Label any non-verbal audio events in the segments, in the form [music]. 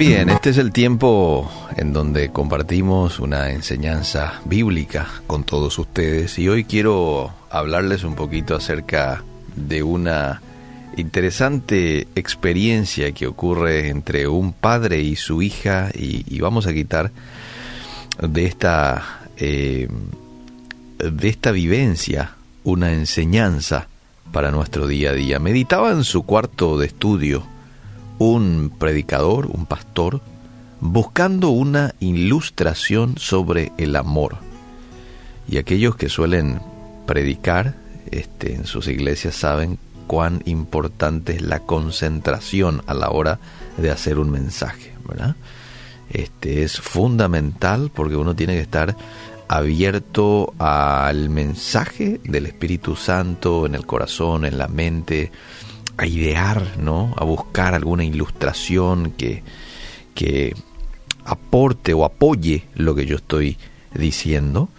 Bien, este es el tiempo en donde compartimos una enseñanza bíblica con todos ustedes y hoy quiero hablarles un poquito acerca de una interesante experiencia que ocurre entre un padre y su hija y, vamos a quitar de esta eh, de esta vivencia una enseñanza para nuestro día a día. Meditaba en su cuarto de estudio un predicador, un pastor, buscando una ilustración sobre el amor. Y aquellos que suelen predicar este, en sus iglesias saben cuán importante es la concentración a la hora de hacer un mensaje, ¿verdad? Este es fundamental porque uno tiene que estar abierto al mensaje del Espíritu Santo en el corazón, en la mente, a idear, ¿no? A buscar alguna ilustración que, que aporte o apoye lo que yo estoy diciendo.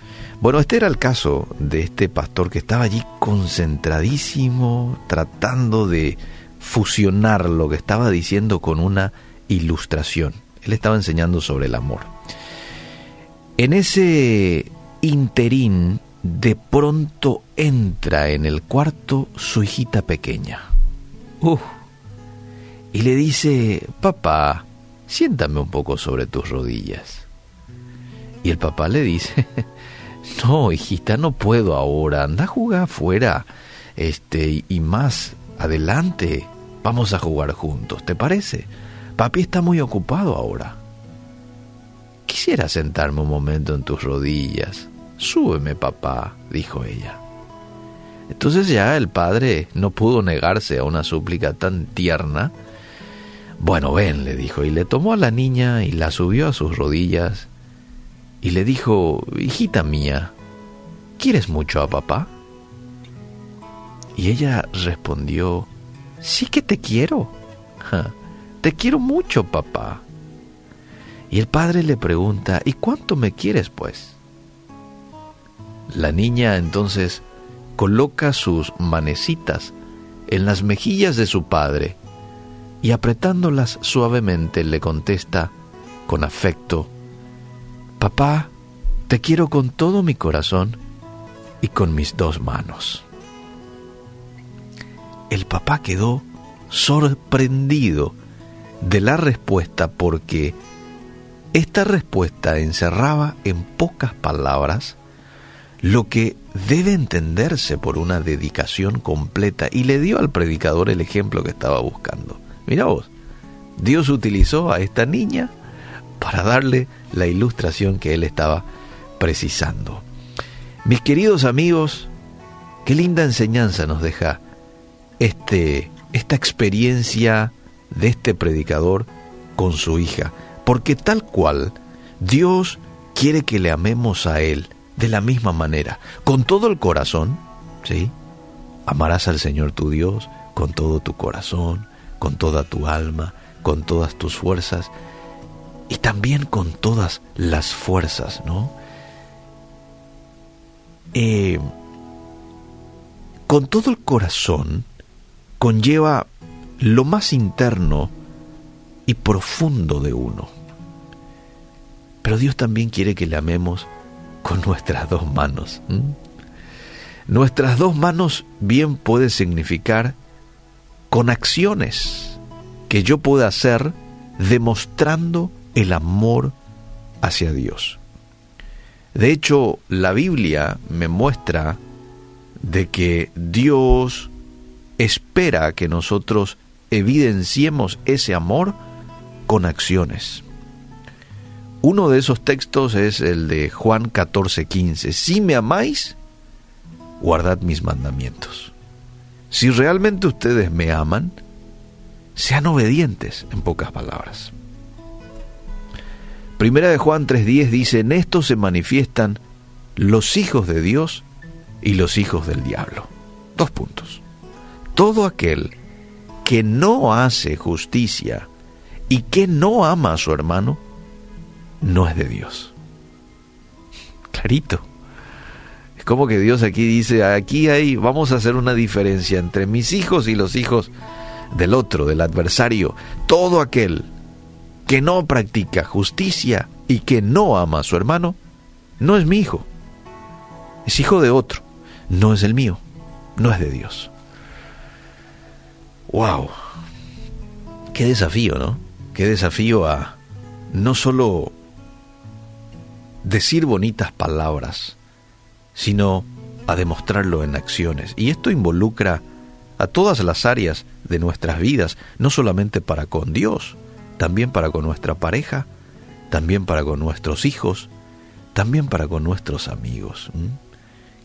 Bueno, este era el caso de este pastor que estaba allí concentradísimo, tratando de fusionar lo que estaba diciendo con una ilustración. Él estaba enseñando sobre el amor. En ese interín, de pronto entra en el cuarto su hijita pequeña. Y le dice, papá, siéntame un poco sobre tus rodillas. Y el papá le dice, [laughs] no, hijita, no puedo ahora, anda a jugar afuera. Este, y más adelante vamos a jugar juntos, ¿te parece? Papi está muy ocupado ahora. Quisiera sentarme un momento en tus rodillas. Súbeme, papá, dijo ella. Entonces ya el padre no pudo negarse a una súplica tan tierna. Bueno, ven, le dijo, y le tomó a la niña y la subió a sus rodillas y le dijo, hijita mía, ¿quieres mucho a papá? Y ella respondió, sí que te quiero. te quiero mucho, papá. Y el padre le pregunta, ¿y cuánto me quieres, pues? La niña entonces coloca sus manecitas en las mejillas de su padre y apretándolas suavemente le contesta con afecto, Papá, te quiero con todo mi corazón y con mis dos manos. El papá quedó sorprendido de la respuesta porque esta respuesta encerraba en pocas palabras lo que debe entenderse por una dedicación completa y le dio al predicador el ejemplo que estaba buscando. Mira vos, Dios utilizó a esta niña para darle la ilustración que él estaba precisando. Mis queridos amigos, qué linda enseñanza nos deja este, esta experiencia de este predicador con su hija, porque tal cual Dios quiere que le amemos a Él de la misma manera, con todo el corazón, ¿sí? Amarás al Señor tu Dios con todo tu corazón, con toda tu alma, con todas tus fuerzas y también con todas las fuerzas, ¿no? Eh, con todo el corazón conlleva lo más interno y profundo de uno. Pero Dios también quiere que le amemos con nuestras dos manos. Nuestras dos manos bien puede significar con acciones que yo pueda hacer demostrando el amor hacia Dios. De hecho, la Biblia me muestra de que Dios espera que nosotros evidenciemos ese amor con acciones. Uno de esos textos es el de Juan 14:15. Si me amáis, guardad mis mandamientos. Si realmente ustedes me aman, sean obedientes, en pocas palabras. Primera de Juan 3:10 dice, en esto se manifiestan los hijos de Dios y los hijos del diablo. Dos puntos. Todo aquel que no hace justicia y que no ama a su hermano, no es de Dios. Clarito. Es como que Dios aquí dice, aquí hay, vamos a hacer una diferencia entre mis hijos y los hijos del otro, del adversario. Todo aquel que no practica justicia y que no ama a su hermano, no es mi hijo. Es hijo de otro, no es el mío, no es de Dios. ¡Wow! Qué desafío, ¿no? Qué desafío a no solo decir bonitas palabras, sino a demostrarlo en acciones. Y esto involucra a todas las áreas de nuestras vidas, no solamente para con Dios, también para con nuestra pareja, también para con nuestros hijos, también para con nuestros amigos.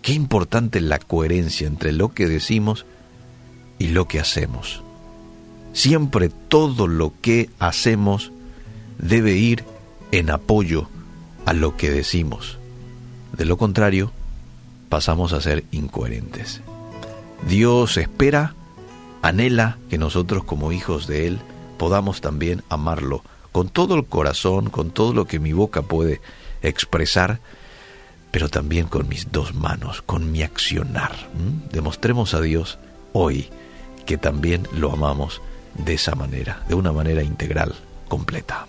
Qué importante la coherencia entre lo que decimos y lo que hacemos. Siempre todo lo que hacemos debe ir en apoyo a lo que decimos. De lo contrario, pasamos a ser incoherentes. Dios espera, anhela que nosotros como hijos de Él podamos también amarlo con todo el corazón, con todo lo que mi boca puede expresar, pero también con mis dos manos, con mi accionar. Demostremos a Dios hoy que también lo amamos de esa manera, de una manera integral, completa.